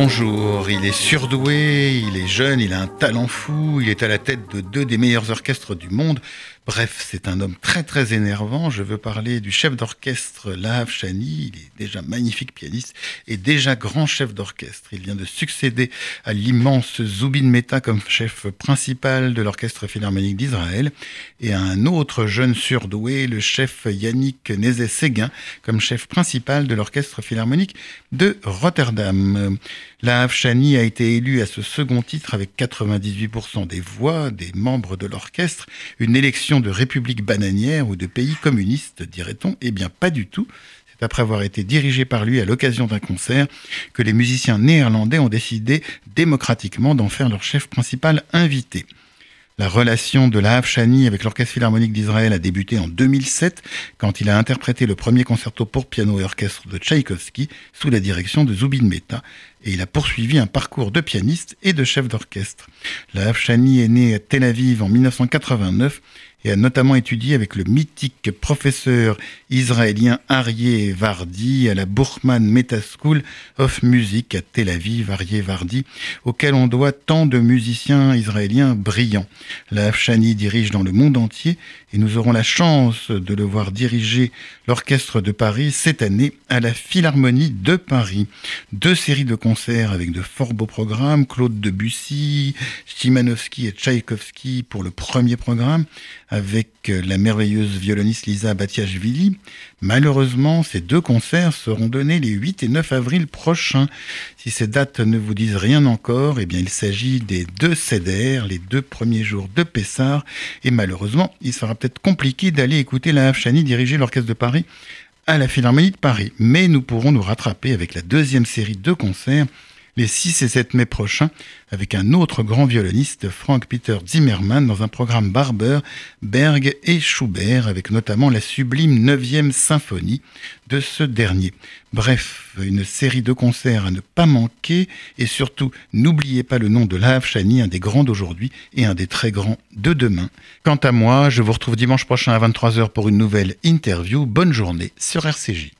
Bonjour, il est surdoué, il est jeune, il a un talent fou, il est à la tête de deux des meilleurs orchestres du monde. Bref, c'est un homme très très énervant. Je veux parler du chef d'orchestre Lahav Chani. Il est déjà magnifique pianiste et déjà grand chef d'orchestre. Il vient de succéder à l'immense Zubin Mehta comme chef principal de l'orchestre philharmonique d'Israël et à un autre jeune surdoué, le chef Yannick Nézet-Séguin, comme chef principal de l'orchestre philharmonique de Rotterdam. La Chani a été élu à ce second titre avec 98% des voix des membres de l'orchestre. Une élection de république bananière ou de pays communiste, dirait-on Eh bien, pas du tout. C'est après avoir été dirigé par lui à l'occasion d'un concert que les musiciens néerlandais ont décidé démocratiquement d'en faire leur chef principal invité. La relation de la Chani avec l'Orchestre Philharmonique d'Israël a débuté en 2007 quand il a interprété le premier concerto pour piano et orchestre de Tchaïkovski sous la direction de Zubin Mehta et il a poursuivi un parcours de pianiste et de chef d'orchestre. La Chani est né à Tel Aviv en 1989 et a notamment étudié avec le mythique professeur israélien Aryeh Vardi à la Burman Meta School of Music à Tel Aviv, Aryeh Vardi, auquel on doit tant de musiciens israéliens brillants. La Afshani dirige dans le monde entier et nous aurons la chance de le voir diriger l'Orchestre de Paris cette année à la Philharmonie de Paris. Deux séries de concerts avec de fort beaux programmes, Claude Debussy, Chimanovski et Tchaïkovski pour le premier programme, avec la merveilleuse violoniste Lisa Batiashvili. Malheureusement, ces deux concerts seront donnés les 8 et 9 avril prochains. Si ces dates ne vous disent rien encore, eh bien il s'agit des deux CDR, les deux premiers jours de Pessard, et malheureusement, il sera peut-être compliqué d'aller écouter la Chani diriger l'Orchestre de Paris à la Philharmonie de Paris. Mais nous pourrons nous rattraper avec la deuxième série de concerts les 6 et 7 mai prochains avec un autre grand violoniste, Frank Peter Zimmermann, dans un programme Barber, Berg et Schubert, avec notamment la sublime 9e symphonie de ce dernier. Bref, une série de concerts à ne pas manquer et surtout n'oubliez pas le nom de Lahav Chani, un des grands d'aujourd'hui et un des très grands de demain. Quant à moi, je vous retrouve dimanche prochain à 23h pour une nouvelle interview. Bonne journée sur RCJ.